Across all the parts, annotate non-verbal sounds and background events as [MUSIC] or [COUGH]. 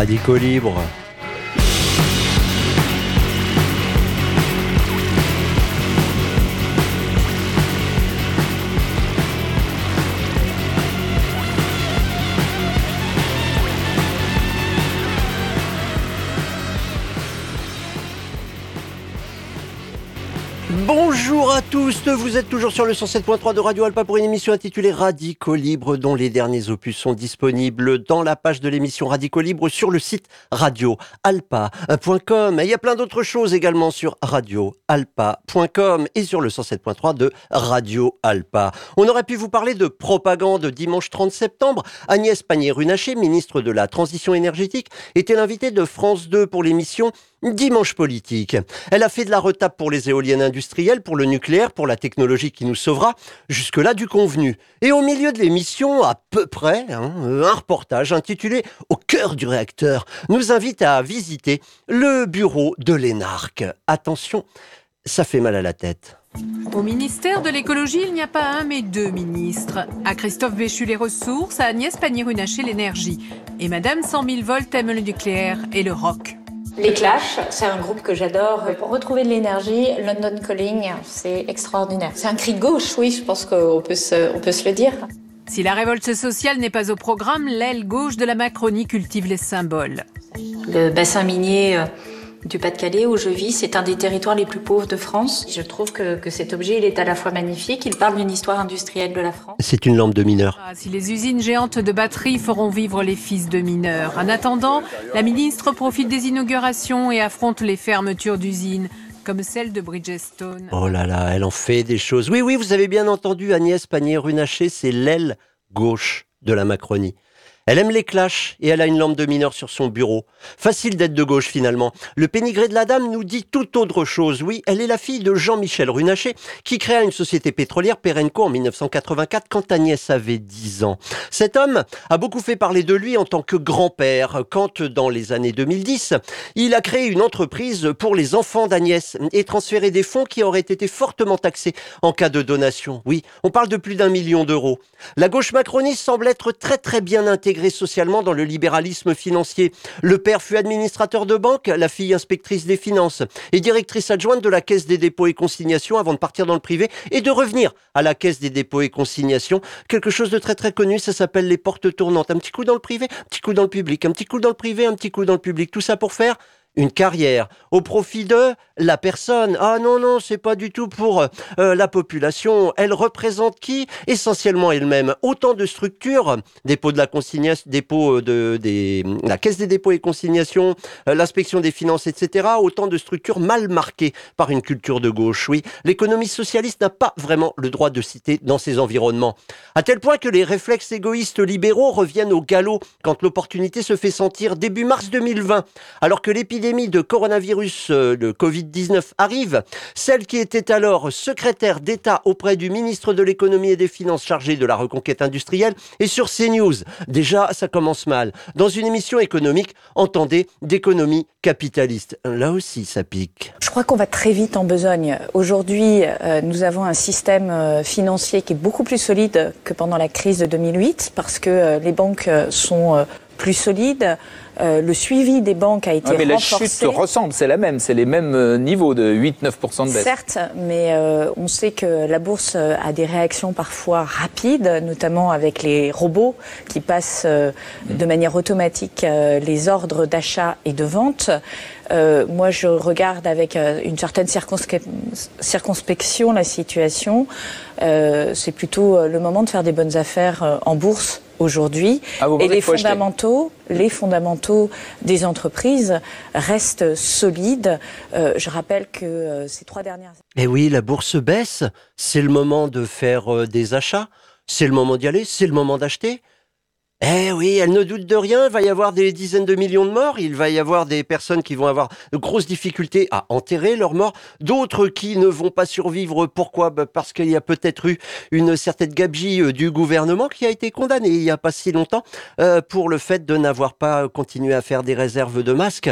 Radicaux Libre. Vous êtes toujours sur le 107.3 de Radio Alpa pour une émission intitulée Radicaux Libre dont les derniers opus sont disponibles dans la page de l'émission Radicaux Libre sur le site radioalpa.com. Il y a plein d'autres choses également sur radioalpa.com et sur le 107.3 de Radio Alpa. On aurait pu vous parler de propagande dimanche 30 septembre. Agnès Pannier-Runacher, ministre de la Transition énergétique, était l'invitée de France 2 pour l'émission Dimanche politique. Elle a fait de la retape pour les éoliennes industrielles, pour le nucléaire, pour la technologie qui nous sauvera, jusque-là du convenu. Et au milieu de l'émission, à peu près, hein, un reportage intitulé Au cœur du réacteur nous invite à visiter le bureau de l'ENARC. Attention, ça fait mal à la tête. Au ministère de l'écologie, il n'y a pas un mais deux ministres. À Christophe Béchu les ressources, à Agnès Pannier-Runacher l'énergie. Et Madame 100 000 volts aime le nucléaire et le rock. Les Clash, c'est un groupe que j'adore. Pour retrouver de l'énergie, London Calling, c'est extraordinaire. C'est un cri de gauche, oui, je pense qu'on peut, se, on peut se le dire. Si la révolte sociale n'est pas au programme, l'aile gauche de la Macronie cultive les symboles. Le bassin minier euh, du Pas-de-Calais où je vis. C'est un des territoires les plus pauvres de France. Je trouve que, que, cet objet, il est à la fois magnifique, il parle d'une histoire industrielle de la France. C'est une lampe de mineur. Ah, si les usines géantes de batteries feront vivre les fils de mineurs. En attendant, la ministre profite des inaugurations et affronte les fermetures d'usines comme celle de Bridgestone. Oh là là, elle en fait des choses. Oui, oui, vous avez bien entendu Agnès Pannier-Runacher, c'est l'aile gauche de la Macronie. Elle aime les clashs et elle a une lampe de mineur sur son bureau. Facile d'être de gauche finalement. Le pénigré de la dame nous dit tout autre chose. Oui, elle est la fille de Jean-Michel Runacher qui créa une société pétrolière Perenco en 1984 quand Agnès avait 10 ans. Cet homme a beaucoup fait parler de lui en tant que grand-père quand dans les années 2010, il a créé une entreprise pour les enfants d'Agnès et transféré des fonds qui auraient été fortement taxés en cas de donation. Oui, on parle de plus d'un million d'euros. La gauche macroniste semble être très très bien intégrée socialement dans le libéralisme financier. Le père fut administrateur de banque, la fille inspectrice des finances et directrice adjointe de la Caisse des dépôts et consignations avant de partir dans le privé et de revenir à la Caisse des dépôts et consignations. Quelque chose de très très connu, ça s'appelle les portes tournantes. Un petit coup dans le privé, un petit coup dans le public, un petit coup dans le privé, un petit coup dans le public. Tout ça pour faire une carrière au profit de la personne. Ah non, non, c'est pas du tout pour euh, la population. Elle représente qui? Essentiellement elle-même. Autant de structures, dépôt de la consignation, dépôt de des, la caisse des dépôts et consignations, euh, l'inspection des finances, etc. Autant de structures mal marquées par une culture de gauche. Oui, l'économie socialiste n'a pas vraiment le droit de citer dans ces environnements. À tel point que les réflexes égoïstes libéraux reviennent au galop quand l'opportunité se fait sentir début mars 2020, alors que l'épidémie l'épidémie de coronavirus, euh, le Covid-19, arrive, celle qui était alors secrétaire d'État auprès du ministre de l'économie et des finances chargé de la reconquête industrielle est sur CNews. Déjà, ça commence mal. Dans une émission économique, entendez d'économie capitaliste. Là aussi, ça pique. Je crois qu'on va très vite en besogne. Aujourd'hui, euh, nous avons un système euh, financier qui est beaucoup plus solide que pendant la crise de 2008 parce que les banques sont plus solides. Euh, le suivi des banques a été Ah, mais renforcé. la chute ressemble, c'est la même, c'est les mêmes euh, niveaux de 8-9% de baisse. Certes, mais euh, on sait que la bourse a des réactions parfois rapides, notamment avec les robots qui passent euh, de manière automatique les ordres d'achat et de vente. Euh, moi, je regarde avec euh, une certaine circonspection la situation. Euh, C'est plutôt le moment de faire des bonnes affaires en bourse aujourd'hui. Ah, et les fondamentaux, les fondamentaux des entreprises restent solides. Euh, je rappelle que euh, ces trois dernières Eh oui, la bourse baisse. C'est le moment de faire euh, des achats. C'est le moment d'y aller. C'est le moment d'acheter. Eh oui, elle ne doute de rien. Il va y avoir des dizaines de millions de morts. Il va y avoir des personnes qui vont avoir de grosses difficultés à enterrer leurs morts. D'autres qui ne vont pas survivre. Pourquoi? Bah, Parce qu'il y a peut-être eu une certaine gabegie euh, du gouvernement qui a été condamné il n'y a pas si longtemps euh, pour le fait de n'avoir pas continué à faire des réserves de masques.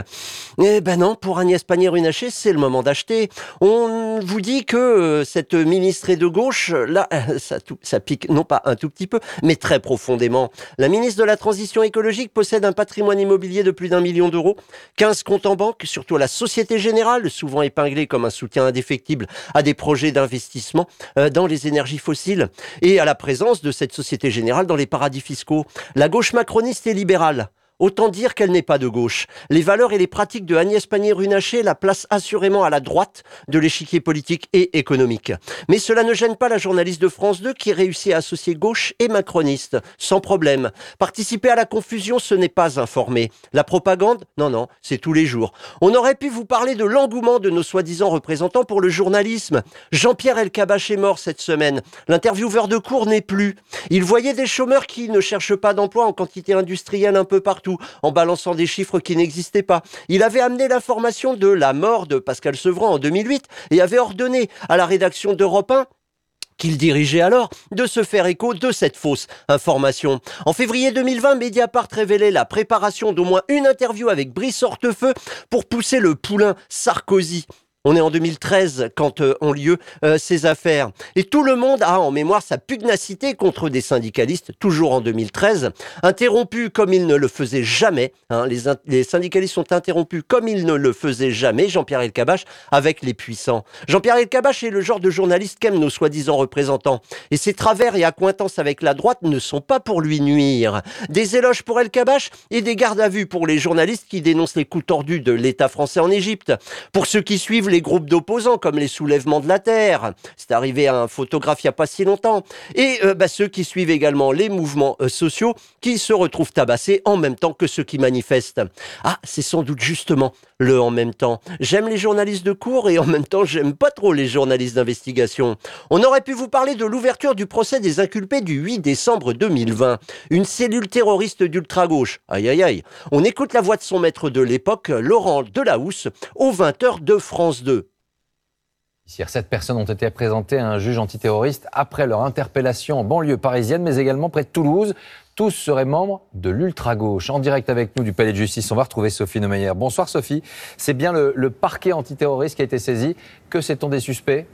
Eh ben non, pour Agnès Pannier-Runacher, c'est le moment d'acheter. On vous dit que euh, cette ministre est de gauche, là, [LAUGHS] ça, ça pique non pas un tout petit peu, mais très profondément. Ministre de la Transition écologique possède un patrimoine immobilier de plus d'un million d'euros, 15 comptes en banque, surtout à la Société Générale, souvent épinglée comme un soutien indéfectible à des projets d'investissement euh, dans les énergies fossiles, et à la présence de cette Société Générale dans les paradis fiscaux. La gauche macroniste et libérale Autant dire qu'elle n'est pas de gauche. Les valeurs et les pratiques de Agnès Pannier-Runacher la placent assurément à la droite de l'échiquier politique et économique. Mais cela ne gêne pas la journaliste de France 2 qui réussit à associer gauche et macroniste, sans problème. Participer à la confusion, ce n'est pas informer. La propagande, non, non, c'est tous les jours. On aurait pu vous parler de l'engouement de nos soi-disant représentants pour le journalisme. Jean-Pierre Elkabach est mort cette semaine. L'intervieweur de cours n'est plus. Il voyait des chômeurs qui ne cherchent pas d'emploi en quantité industrielle un peu partout en balançant des chiffres qui n'existaient pas. Il avait amené l'information de la mort de Pascal Sevran en 2008 et avait ordonné à la rédaction d'Europe 1 qu'il dirigeait alors, de se faire écho de cette fausse information. En février 2020, Mediapart révélait la préparation d'au moins une interview avec Brice Hortefeux pour pousser le poulain Sarkozy. On est en 2013 quand euh, ont lieu euh, ces affaires. Et tout le monde a en mémoire sa pugnacité contre des syndicalistes, toujours en 2013, interrompus comme ils ne le faisaient jamais. Hein. les, syndicalistes sont interrompus comme ils ne le faisaient jamais, Jean-Pierre Elkabach, avec les puissants. Jean-Pierre Elkabach est le genre de journaliste qu'aiment nos soi-disant représentants. Et ses travers et accointances avec la droite ne sont pas pour lui nuire. Des éloges pour Elkabach et des gardes à vue pour les journalistes qui dénoncent les coups tordus de l'État français en Égypte. Pour ceux qui suivent les groupes d'opposants comme les soulèvements de la Terre. C'est arrivé à un photographe il n'y a pas si longtemps. Et euh, bah, ceux qui suivent également les mouvements euh, sociaux qui se retrouvent tabassés en même temps que ceux qui manifestent. Ah, c'est sans doute justement le en même temps. J'aime les journalistes de cours et en même temps j'aime pas trop les journalistes d'investigation. On aurait pu vous parler de l'ouverture du procès des inculpés du 8 décembre 2020. Une cellule terroriste d'ultra-gauche. Aïe aïe aïe. On écoute la voix de son maître de l'époque, Laurent Delahousse, aux 20h de France 2. Sept personnes ont été présentées à un juge antiterroriste après leur interpellation en banlieue parisienne, mais également près de Toulouse. Tous seraient membres de l'ultra-gauche. En direct avec nous du Palais de Justice, on va retrouver Sophie Neumeyer. Bonsoir Sophie. C'est bien le, le parquet antiterroriste qui a été saisi. Que sait-on des suspects?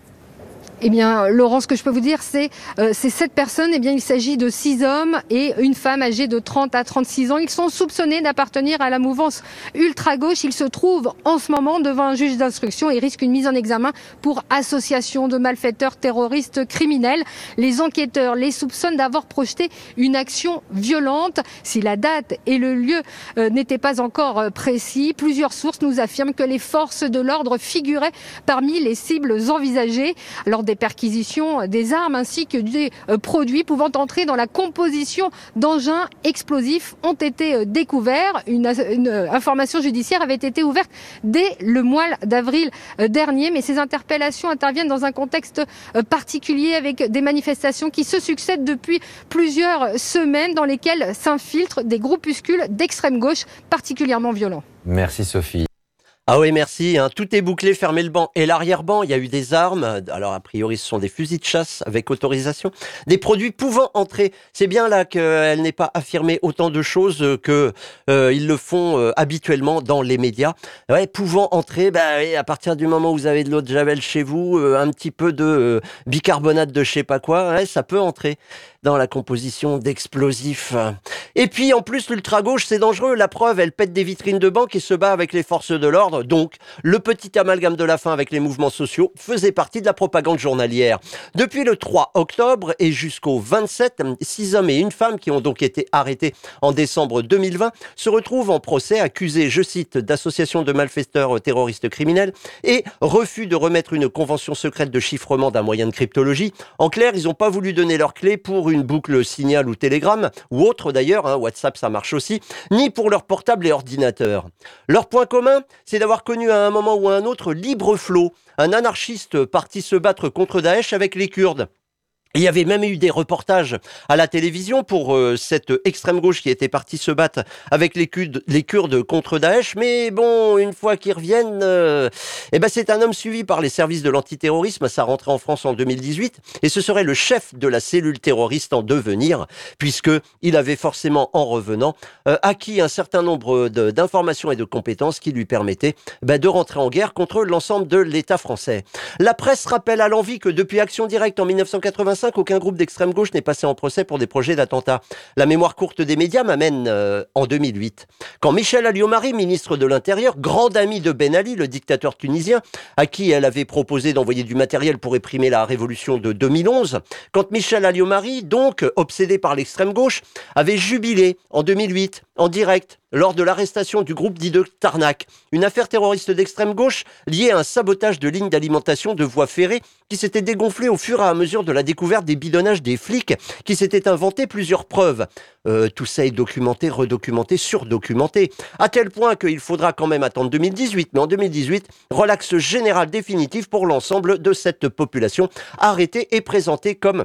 Eh bien, Laurent, ce que je peux vous dire, c'est euh, ces sept personnes. Eh bien, il s'agit de six hommes et une femme âgée de 30 à 36 ans. Ils sont soupçonnés d'appartenir à la mouvance ultra-gauche. Ils se trouvent en ce moment devant un juge d'instruction et risquent une mise en examen pour association de malfaiteurs terroristes criminels. Les enquêteurs les soupçonnent d'avoir projeté une action violente. Si la date et le lieu euh, n'étaient pas encore euh, précis, plusieurs sources nous affirment que les forces de l'ordre figuraient parmi les cibles envisagées. Des perquisitions des armes ainsi que des euh, produits pouvant entrer dans la composition d'engins explosifs ont été euh, découverts. Une, euh, information judiciaire avait été ouverte dès le mois d'avril dernier, mais ces interpellations interviennent dans un contexte particulier avec des manifestations qui se succèdent depuis plusieurs semaines dans lesquelles s'infiltrent des groupuscules d'extrême gauche particulièrement violents. Merci Sophie. Ah oui, merci. Hein. Tout est bouclé, fermez le banc. Et l'arrière-banc, il y a eu des armes. Alors, a priori, ce sont des fusils de chasse avec autorisation. Des produits pouvant entrer. C'est bien là qu'elle n'est pas affirmé autant de choses que euh, ils le font euh, habituellement dans les médias. Ouais, pouvant entrer, bah, à partir du moment où vous avez de l'eau de javel chez vous, euh, un petit peu de bicarbonate de je sais pas quoi, ça peut entrer dans la composition d'explosifs. Et puis en plus, l'ultra-gauche, c'est dangereux. La preuve, elle pète des vitrines de banque et se bat avec les forces de l'ordre. Donc, le petit amalgame de la fin avec les mouvements sociaux faisait partie de la propagande journalière. Depuis le 3 octobre et jusqu'au 27, six hommes et une femme qui ont donc été arrêtés en décembre 2020 se retrouvent en procès accusés, je cite, d'association de malfaiteurs terroristes criminels et refus de remettre une convention secrète de chiffrement d'un moyen de cryptologie. En clair, ils n'ont pas voulu donner leurs clés pour une boucle signal ou télégramme, ou autre d'ailleurs, hein, WhatsApp ça marche aussi, ni pour leur portable et ordinateur. Leur point commun, c'est d'avoir connu à un moment ou à un autre Libre Flot, un anarchiste parti se battre contre Daesh avec les Kurdes. Il y avait même eu des reportages à la télévision pour euh, cette extrême gauche qui était partie se battre avec les, Kurdes, contre Daesh. Mais bon, une fois qu'ils reviennent, euh, eh ben c'est un homme suivi par les services de l'antiterrorisme. Ça rentrait en France en 2018 et ce serait le chef de la cellule terroriste en devenir, puisque il avait forcément, en revenant, euh, acquis un certain nombre d'informations et de compétences qui lui permettaient ben, de rentrer en guerre contre l'ensemble de l'État français. La presse rappelle à l'envie que depuis Action Directe en 1985 1945, aucun groupe d'extrême gauche n'est passé en procès pour des projets d'attentat. La mémoire courte des médias m'amène euh, en 2008, quand Michel Alliot-Marie, ministre de l'Intérieur, grand ami de Ben Ali, le dictateur tunisien, à qui elle avait proposé d'envoyer du matériel pour réprimer la révolution de 2011, quand Michel Alliot-Marie, donc obsédé par l'extrême gauche, avait jubilé en 2008 en direct lors de l'arrestation du groupe dit de Tarnac, une affaire terroriste d'extrême gauche liée à un sabotage de lignes d'alimentation de voies ferrées qui s'était dégonflé au fur et à mesure de la découverte des bidonnages des flics qui s'étaient inventé plusieurs preuves. Euh, tout ça est documenté, redocumenté, surdocumenté, à tel point qu'il faudra quand même attendre 2018, mais en 2018, relax général définitif pour l'ensemble de cette population arrêtée et présentée comme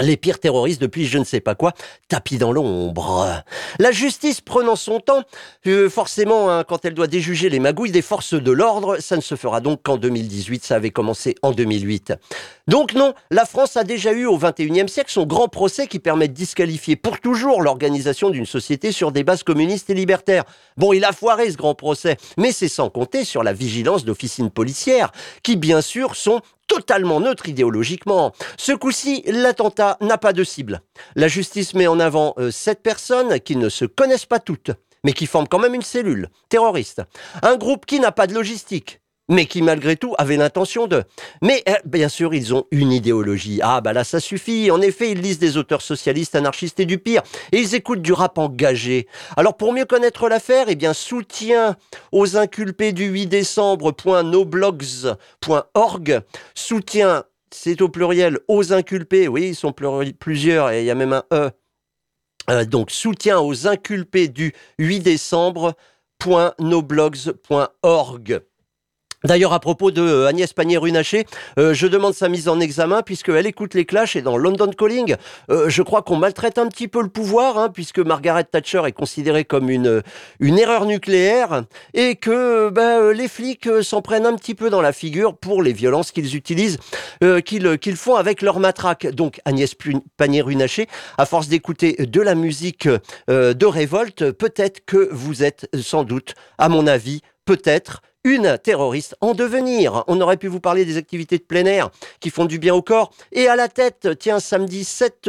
les pires terroristes depuis je ne sais pas quoi, tapis dans l'ombre. La justice prenant son temps, euh, forcément, hein, quand elle doit déjuger les magouilles des forces de l'ordre, ça ne se fera donc qu'en 2018, ça avait commencé en 2008. Donc non, la France a déjà eu au XXIe siècle son grand procès qui permet de disqualifier pour toujours l'organisation d'une société sur des bases communistes et libertaires. Bon, il a foiré ce grand procès, mais c'est sans compter sur la vigilance d'officines policières, qui bien sûr sont totalement neutre idéologiquement. Ce coup-ci, l'attentat n'a pas de cible. La justice met en avant euh, sept personnes qui ne se connaissent pas toutes, mais qui forment quand même une cellule terroriste. Un groupe qui n'a pas de logistique, mais qui malgré tout avaient l'intention de. Mais euh, bien sûr, ils ont une idéologie. Ah bah là, ça suffit. En effet, ils lisent des auteurs socialistes, anarchistes et du pire, et ils écoutent du rap engagé. Alors pour mieux connaître l'affaire, eh bien soutien aux inculpés du 8 décembre.noblogs.org, soutien, c'est au pluriel, aux inculpés. Oui, ils sont plusieurs et il y a même un e. Euh, donc soutien aux inculpés du 8 décembre.noblogs.org. D'ailleurs, à propos de euh, Agnès Pannier-Runacher, euh, je demande sa mise en examen puisqu'elle écoute les clashs et dans London Calling, euh, je crois qu'on maltraite un petit peu le pouvoir hein, puisque Margaret Thatcher est considérée comme une, une erreur nucléaire et que ben, les flics s'en prennent un petit peu dans la figure pour les violences qu'ils utilisent, qu'ils font avec leur matraque. Donc Agnès Pannier-Runacher, à force d'écouter de la musique de révolte, peut-être que vous êtes sans doute, à mon avis, peut-être une terroriste en devenir. On aurait pu vous parler des activités de plein air qui font du bien au corps. Et à la tête, tiens, samedi 7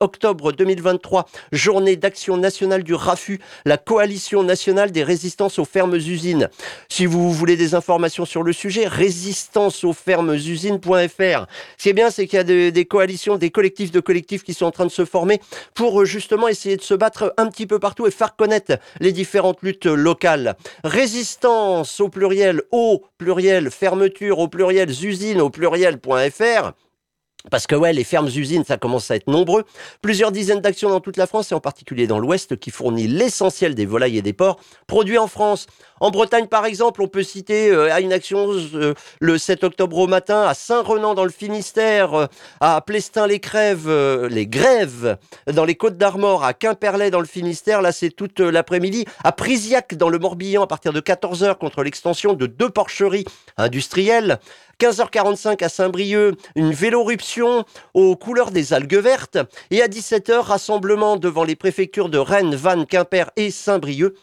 octobre 2023, journée d'action nationale du RAFU, la coalition nationale des résistances aux fermes usines. Si vous voulez des informations sur le sujet, résistance. Ce qui est bien, c'est qu'il y a des, coalitions, des collectifs de collectifs qui sont en train de se former pour euh, justement essayer de se battre un petit peu partout et faire connaître les différentes luttes locales. Résistance au pluriel, au pluriel, fermeture au pluriel, usines au pluriel.fr. Parce que ouais, les fermes-usines, ça commence à être nombreux. Plusieurs dizaines d'actions dans toute la France et en particulier dans l'Ouest qui fournit l'essentiel des volailles et des porcs produits en France. En Bretagne, par exemple, on peut citer euh, à une action euh, le 7 octobre au matin à Saint-Renan dans le Finistère, euh, à Plestin-les-Crèves, les Grèves dans les Côtes d'Armor, à Quimperlé dans le Finistère, là c'est toute l'après-midi, à Prisiac dans le Morbihan à partir de 14h contre l'extension de deux porcheries industrielles. 15h45 à Saint-Brieuc, une véloruption aux couleurs des algues vertes. Et à 17h, rassemblement devant les préfectures de Rennes, Vannes, Quimper et Saint-Brieuc.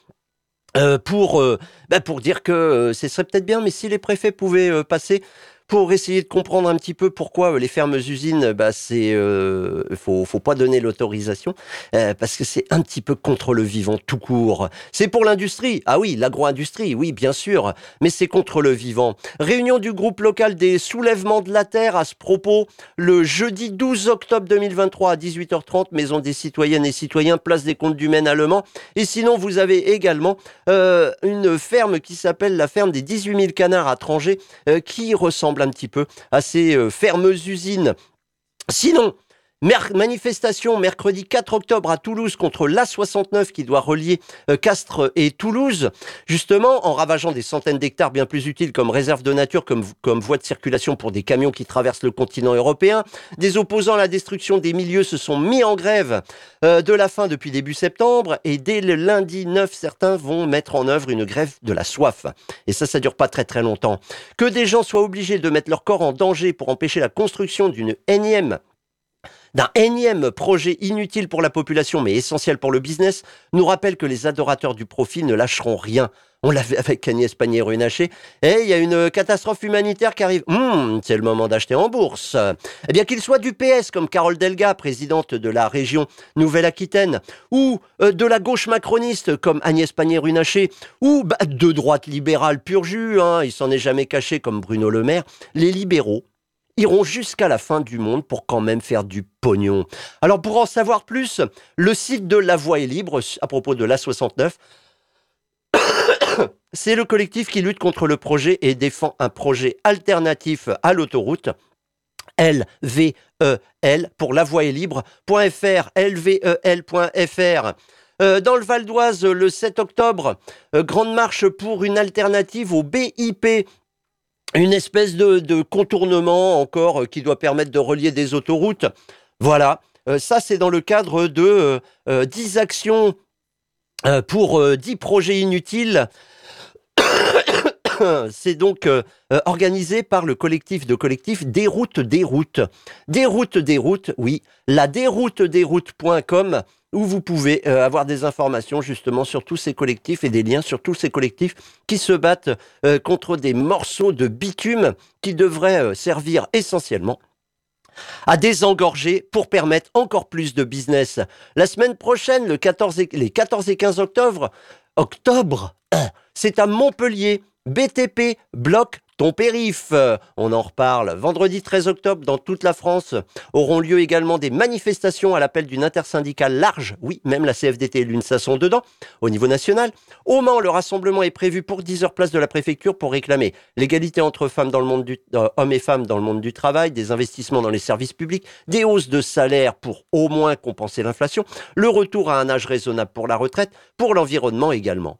Euh, pour, euh, bah, pour dire que euh, ce serait peut-être bien, mais si les préfets pouvaient passer pour essayer de comprendre un petit peu pourquoi euh, les fermes usines, bah, c'est euh, faut, faut pas donner l'autorisation euh, parce que c'est un petit peu contre le vivant tout court. C'est pour l'industrie, ah oui, l'agro-industrie, oui, bien sûr, mais c'est contre le vivant. Réunion du groupe local des soulèvements de la terre à ce propos le jeudi 12 octobre 2023 à 18h30, maison des citoyennes et citoyens, place des comptes du Maine allemand. Et sinon, vous avez également une ferme qui s'appelle la ferme des 18 000 canards à Tranger, qui ressemble un petit peu à ces euh, fermes usines. Sinon, manifestation mercredi 4 octobre à Toulouse contre l'A69 qui doit relier euh, Castres et Toulouse, justement en ravageant des centaines d'hectares bien plus utiles comme réserve de nature, comme, voie de circulation pour des camions qui traversent le continent européen. Des opposants à la destruction des milieux se sont mis en grève euh, de la fin depuis début septembre et dès le lundi 9, certains vont mettre en œuvre une grève de la soif. Et ça, ça dure pas très très longtemps. Que des gens soient obligés de mettre leur corps en danger pour empêcher la construction d'une énième d'un énième projet inutile pour la population mais essentiel pour le business nous rappelle que les adorateurs du profit ne lâcheront rien. On l'avait avec Agnès Pannier-Runacher. Et il y a une catastrophe humanitaire qui arrive. Hmm, c'est le moment d'acheter en bourse. Eh bien, qu'il soit du PS comme Carole Delga, présidente de la région Nouvelle-Aquitaine, ou euh, de la gauche macroniste comme Agnès Pannier-Runacher, ou bah, de droite libérale pur jus, hein, il s'en est jamais caché comme Bruno Le Maire, les libéraux iront jusqu'à la fin du monde pour quand même faire du pognon. Alors pour en savoir plus, le site de La Voix est libre à propos de l'A69 [COUGHS] c'est le collectif qui lutte contre le projet et défend un projet alternatif à l'autoroute. LVEL pour la voie est libre.fr, lvel.fr. Euh, dans le Val d'Oise, le 7 octobre, euh, grande marche pour une alternative au BIP, une espèce de, contournement encore euh, qui doit permettre de relier des autoroutes. Voilà, ça c'est dans le cadre de 10 actions pour 10 projets inutiles [COUGHS] c'est donc euh, euh, organisé par le collectif de collectifs. Des routes, des routes, oui. La déroutedesroutes.com où vous pouvez euh, avoir des informations justement sur tous ces collectifs et des liens sur tous ces collectifs qui se battent contre des morceaux de bitume qui devraient servir essentiellement à désengorger pour permettre encore plus de business. La semaine prochaine, le 14 les 14 et 15 octobre, octobre, [COUGHS] c'est à Montpellier BTP bloque ton périph. On en reparle. Vendredi 13 octobre, dans toute la France, auront lieu également des manifestations à l'appel d'une intersyndicale large. Oui, même la CFDT et l'UNSA sont dedans, au niveau national. Au Mans, le rassemblement est prévu pour 10 heures place de la préfecture pour réclamer l'égalité entre euh, hommes et femmes dans le monde du travail, des investissements dans les services publics, des hausses de salaire pour au moins compenser l'inflation, le retour à un âge raisonnable pour la retraite, pour l'environnement également.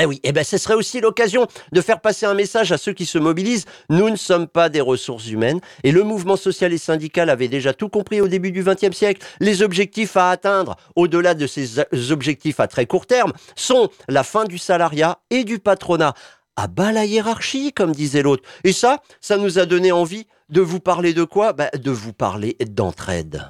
Eh oui, eh ben ce serait aussi l'occasion de faire passer un message à ceux qui se mobilisent. Nous ne sommes pas des ressources humaines et le mouvement social et syndical avait déjà tout compris au début du XXe siècle. Les objectifs à atteindre, au-delà de ces objectifs à très court terme, sont la fin du salariat et du patronat. À bas la hiérarchie, comme disait l'autre. Et ça, ça nous a donné envie de vous parler de quoi? Ben, De vous parler d'entraide.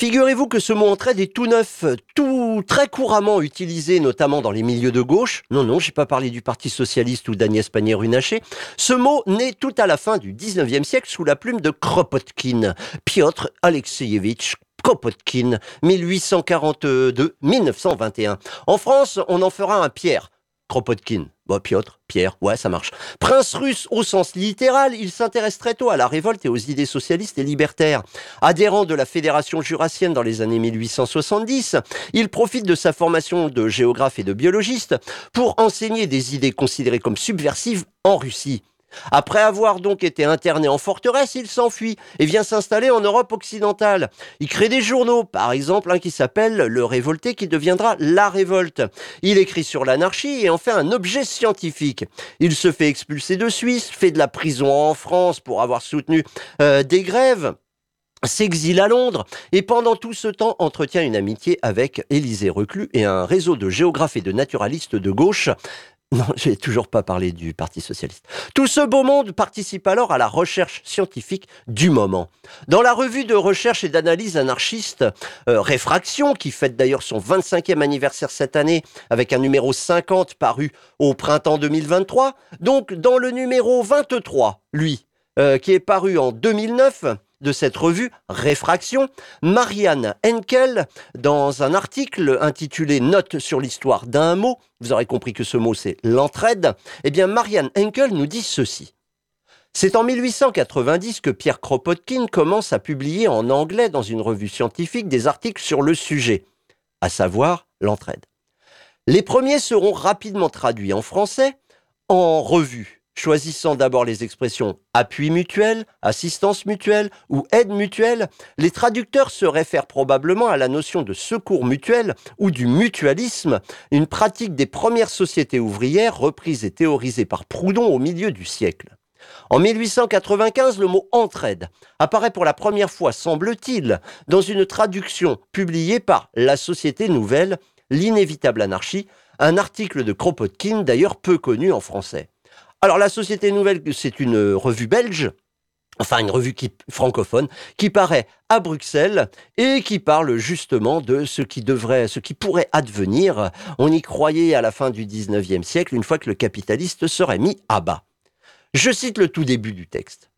Figurez-vous que ce mot entraide est tout neuf, tout très couramment utilisé, notamment dans les milieux de gauche. Non, non, j'ai pas parlé du Parti Socialiste ou d'Agnès Pannier-Runacher. Ce mot naît tout à la fin du 19e siècle sous la plume de Kropotkin, Piotr Alexeyevitch Kropotkin, 1842-1921. En France, on en fera un Pierre. Kropotkin. Piotr, Pierre, ouais, ça marche. Prince russe au sens littéral, il s'intéresse très tôt à la révolte et aux idées socialistes et libertaires. Adhérent de la Fédération jurassienne dans les années 1870, il profite de sa formation de géographe et de biologiste pour enseigner des idées considérées comme subversives en Russie. Après avoir donc été interné en forteresse, il s'enfuit et vient s'installer en Europe occidentale. Il crée des journaux, par exemple un qui s'appelle Le Révolté qui deviendra La Révolte. Il écrit sur l'anarchie et en fait un objet scientifique. Il se fait expulser de Suisse, fait de la prison en France pour avoir soutenu euh, des grèves s'exile à Londres et pendant tout ce temps entretient une amitié avec Élisée Reclus et un réseau de géographes et de naturalistes de gauche non, [LAUGHS] j'ai toujours pas parlé du Parti socialiste. Tout ce beau monde participe alors à la recherche scientifique du moment. Dans la revue de recherche et d'analyse anarchiste euh, Réfraction, qui fête d'ailleurs son 25e anniversaire cette année, avec un numéro 50 paru au printemps 2023, donc dans le numéro 23, lui, euh, qui est paru en 2009, de cette revue Réfraction, Marianne Henkel, dans un article intitulé Notes sur l'histoire d'un mot, vous aurez compris que ce mot c'est l'entraide, eh bien Marianne Henkel nous dit ceci. C'est en 1890 que Pierre Kropotkin commence à publier en anglais dans une revue scientifique des articles sur le sujet, à savoir l'entraide. Les premiers seront rapidement traduits en français en revue choisissant d'abord les expressions appui mutuel, assistance mutuelle ou aide mutuelle, les traducteurs se réfèrent probablement à la notion de secours mutuel ou du mutualisme, une pratique des premières sociétés ouvrières reprise et théorisée par Proudhon au milieu du siècle. En 1895, le mot entraide apparaît pour la première fois, semble-t-il, dans une traduction publiée par La Société Nouvelle, L'inévitable anarchie, un article de Kropotkin, d'ailleurs peu connu en français. Alors la Société Nouvelle, c'est une revue belge enfin une revue francophone, qui paraît à Bruxelles et qui parle justement de ce qui devrait, ce qui pourrait advenir. On y croyait à la fin du 19e siècle, une fois que le capitaliste serait mis à bas. Je cite le tout début du texte.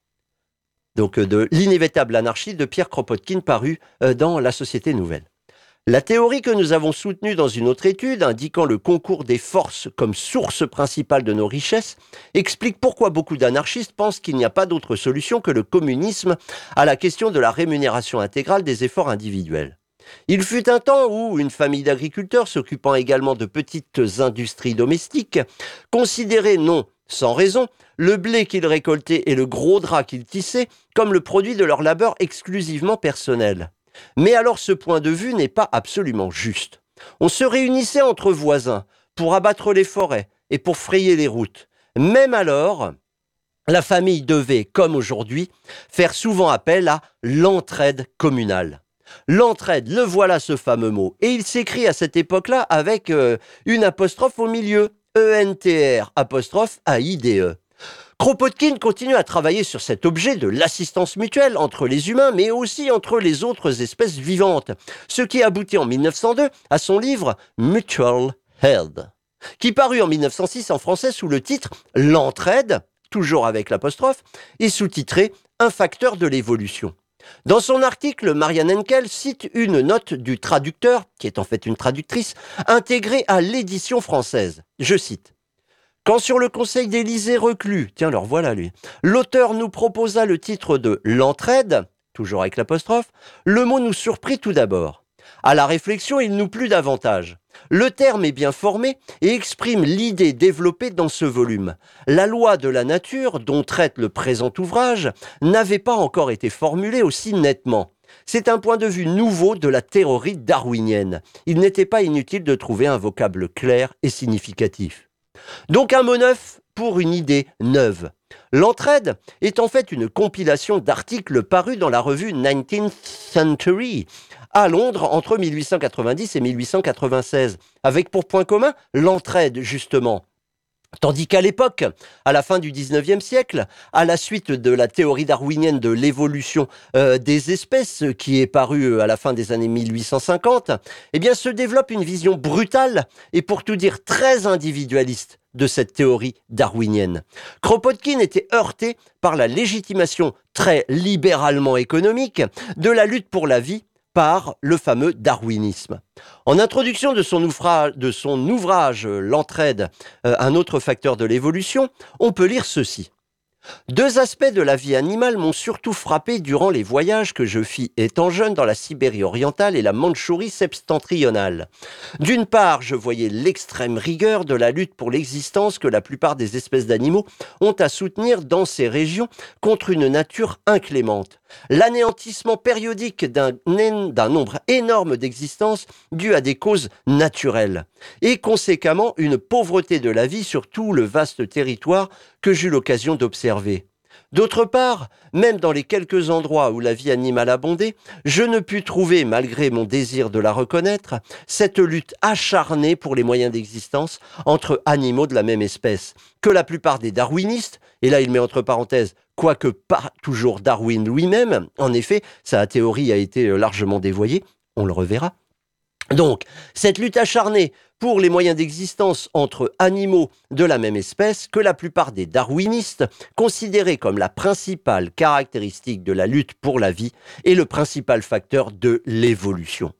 Donc de l'inévitable anarchie de Pierre Kropotkin paru euh, dans La Société Nouvelle. La théorie que nous avons soutenue dans une autre étude, indiquant le concours des forces comme source principale de nos richesses, explique pourquoi beaucoup d'anarchistes pensent qu'il n'y a pas d'autre solution que le communisme à la question de la rémunération intégrale des efforts individuels. Il fut un temps où une famille d'agriculteurs s'occupant également de petites industries domestiques considérait non sans raison, le blé qu'ils récoltaient et le gros drap qu'ils tissaient comme le produit de leur labeur exclusivement personnel. Mais alors ce point de vue n'est pas absolument juste. On se réunissait entre voisins pour abattre les forêts et pour frayer les routes. Même alors, la famille devait, comme aujourd'hui, faire souvent appel à l'entraide communale. L'entraide, le voilà ce fameux mot. Et il s'écrit à cette époque-là avec euh, une apostrophe au milieu. E-N-T-R apostrophe A-I-D-E. Kropotkin continue à travailler sur cet objet de l'assistance mutuelle entre les humains, mais aussi entre les autres espèces vivantes, ce qui aboutit en 1902 à son livre Mutual Health, qui parut en 1906 en français sous le titre L'entraide, toujours avec l'apostrophe, et sous-titré Un facteur de l'évolution. Dans son article, Marianne Henkel cite une note du traducteur, qui est en fait une traductrice, intégrée à l'édition française. Je cite. Quand sur le conseil d'Élysée reclus, tiens, alors voilà lui, l'auteur nous proposa le titre de L'entraide, toujours avec l'apostrophe, le mot nous surprit tout d'abord. À la réflexion, il nous plut davantage. Le terme est bien formé et exprime l'idée développée dans ce volume. La loi de la nature, dont traite le présent ouvrage, n'avait pas encore été formulée aussi nettement. C'est un point de vue nouveau de la théorie darwinienne. Il n'était pas inutile de trouver un vocable clair et significatif. Donc un mot neuf pour une idée neuve. L'entraide est en fait une compilation d'articles parus dans la revue 19th Century à Londres entre 1890 et 1896, avec pour point commun l'entraide justement. Tandis qu'à l'époque, à la fin du 19e siècle, à la suite de la théorie darwinienne de l'évolution euh, des espèces qui est parue à la fin des années 1850, eh bien se développe une vision brutale et pour tout dire très individualiste de cette théorie darwinienne. Kropotkin était heurté par la légitimation très libéralement économique de la lutte pour la vie par le fameux darwinisme. En introduction de son ouvrage, L'entraide, euh, un autre facteur de l'évolution, on peut lire ceci. Deux aspects de la vie animale m'ont surtout frappé durant les voyages que je fis étant jeune dans la Sibérie orientale et la Mandchourie septentrionale. D'une part, je voyais l'extrême rigueur de la lutte pour l'existence que la plupart des espèces d'animaux ont à soutenir dans ces régions contre une nature inclémente. L'anéantissement périodique d'un nombre énorme d'existences dû à des causes naturelles et conséquemment une pauvreté de la vie sur tout le vaste territoire que j'eus l'occasion d'observer. D'autre part, même dans les quelques endroits où la vie animale abondait, je ne pus trouver, malgré mon désir de la reconnaître, cette lutte acharnée pour les moyens d'existence entre animaux de la même espèce, que la plupart des darwinistes, et là il met entre parenthèses, quoique pas toujours Darwin lui-même, en effet, sa théorie a été largement dévoyée, on le reverra, donc, cette lutte acharnée pour les moyens d'existence entre animaux de la même espèce que la plupart des darwinistes considéraient comme la principale caractéristique de la lutte pour la vie et le principal facteur de l'évolution.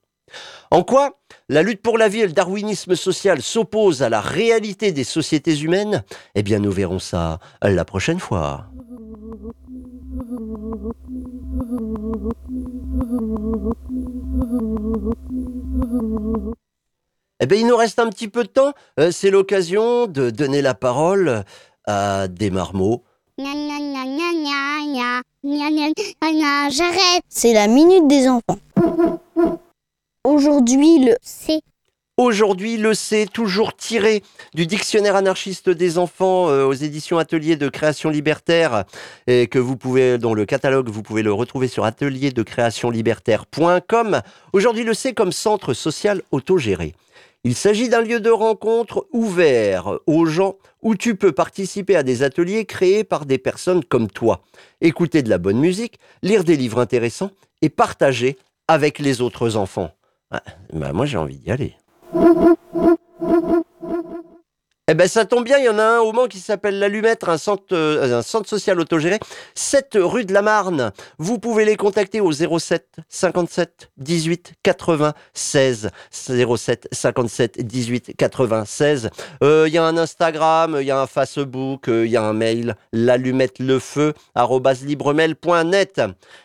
En quoi la lutte pour la vie et le darwinisme social s'opposent à la réalité des sociétés humaines? Eh bien, nous verrons ça la prochaine fois. Eh bien, il nous reste un petit peu de temps. Euh, c'est l'occasion de donner la parole à des marmots. J'arrête. C'est la minute des enfants. Aujourd'hui, le C. Aujourd'hui, le C, toujours tiré du dictionnaire anarchiste des enfants euh, aux éditions Atelier de création libertaire, et que vous pouvez, dont le catalogue, vous pouvez le retrouver sur atelierdecréationlibertaire.com. Aujourd'hui, le C comme centre social autogéré. Il s'agit d'un lieu de rencontre ouvert aux gens où tu peux participer à des ateliers créés par des personnes comme toi, écouter de la bonne musique, lire des livres intéressants et partager avec les autres enfants. Ah, bah, moi j'ai envie d'y aller. Eh ben ça tombe bien, il y en a un au Mans qui s'appelle l'Allumette, un centre, euh, social autogéré, 7 rue de la Marne. Vous pouvez les contacter au 07 57 18 96 07 57 18 96. Euh, Il y a un Instagram, il y a un Facebook, euh, il y a un mail, l'allumette le feu libremail.net.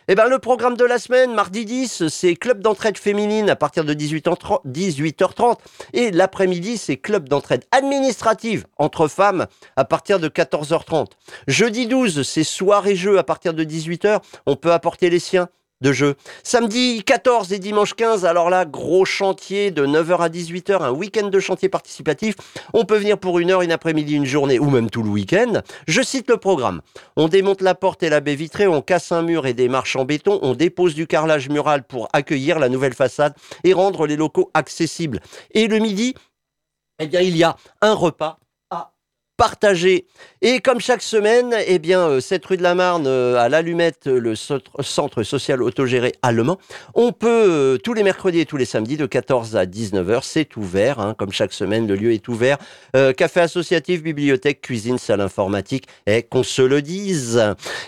Eh ben le programme de la semaine, mardi 10, c'est club d'entraide féminine à partir de 18h30, 18h30 et l'après-midi, c'est club d'entraide administrative entre femmes à partir de 14h30. Jeudi 12, c'est soirée-jeu à partir de 18h. On peut apporter les siens de jeu. Samedi 14 et dimanche 15, alors là, gros chantier de 9h à 18h, un week-end de chantier participatif. On peut venir pour une heure, une après-midi, une journée ou même tout le week-end. Je cite le programme. On démonte la porte et la baie vitrée, on casse un mur et des marches en béton, on dépose du carrelage mural pour accueillir la nouvelle façade et rendre les locaux accessibles. Et le midi, eh bien, il y a un repas à partager. Et comme chaque semaine, eh bien, euh, cette rue de la Marne, euh, à l'Allumette, le so- centre social autogéré allemand, on peut, euh, tous les mercredis et tous les samedis, de 14 à 19h, c'est ouvert, hein, comme chaque semaine, le lieu est ouvert. Euh, café associatif, bibliothèque, cuisine, salle informatique, et qu'on se le dise.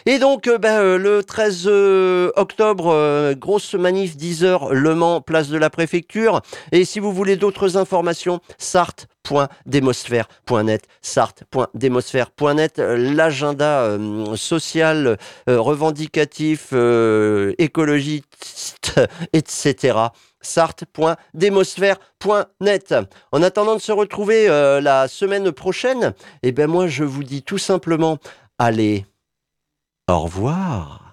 Et donc, euh, ben, euh, le 13 euh, octobre, euh, grosse manif 10h, Le Mans, place de la préfecture. Et si vous voulez d'autres informations, sarthe.demosphère.net, sarthe.demosphère.net, l'agenda euh, social, euh, revendicatif, euh, écologiste, [LAUGHS] etc. sarthe.demosphère.net. En attendant de se retrouver la semaine prochaine, eh ben moi je vous dis tout simplement, allez, au revoir.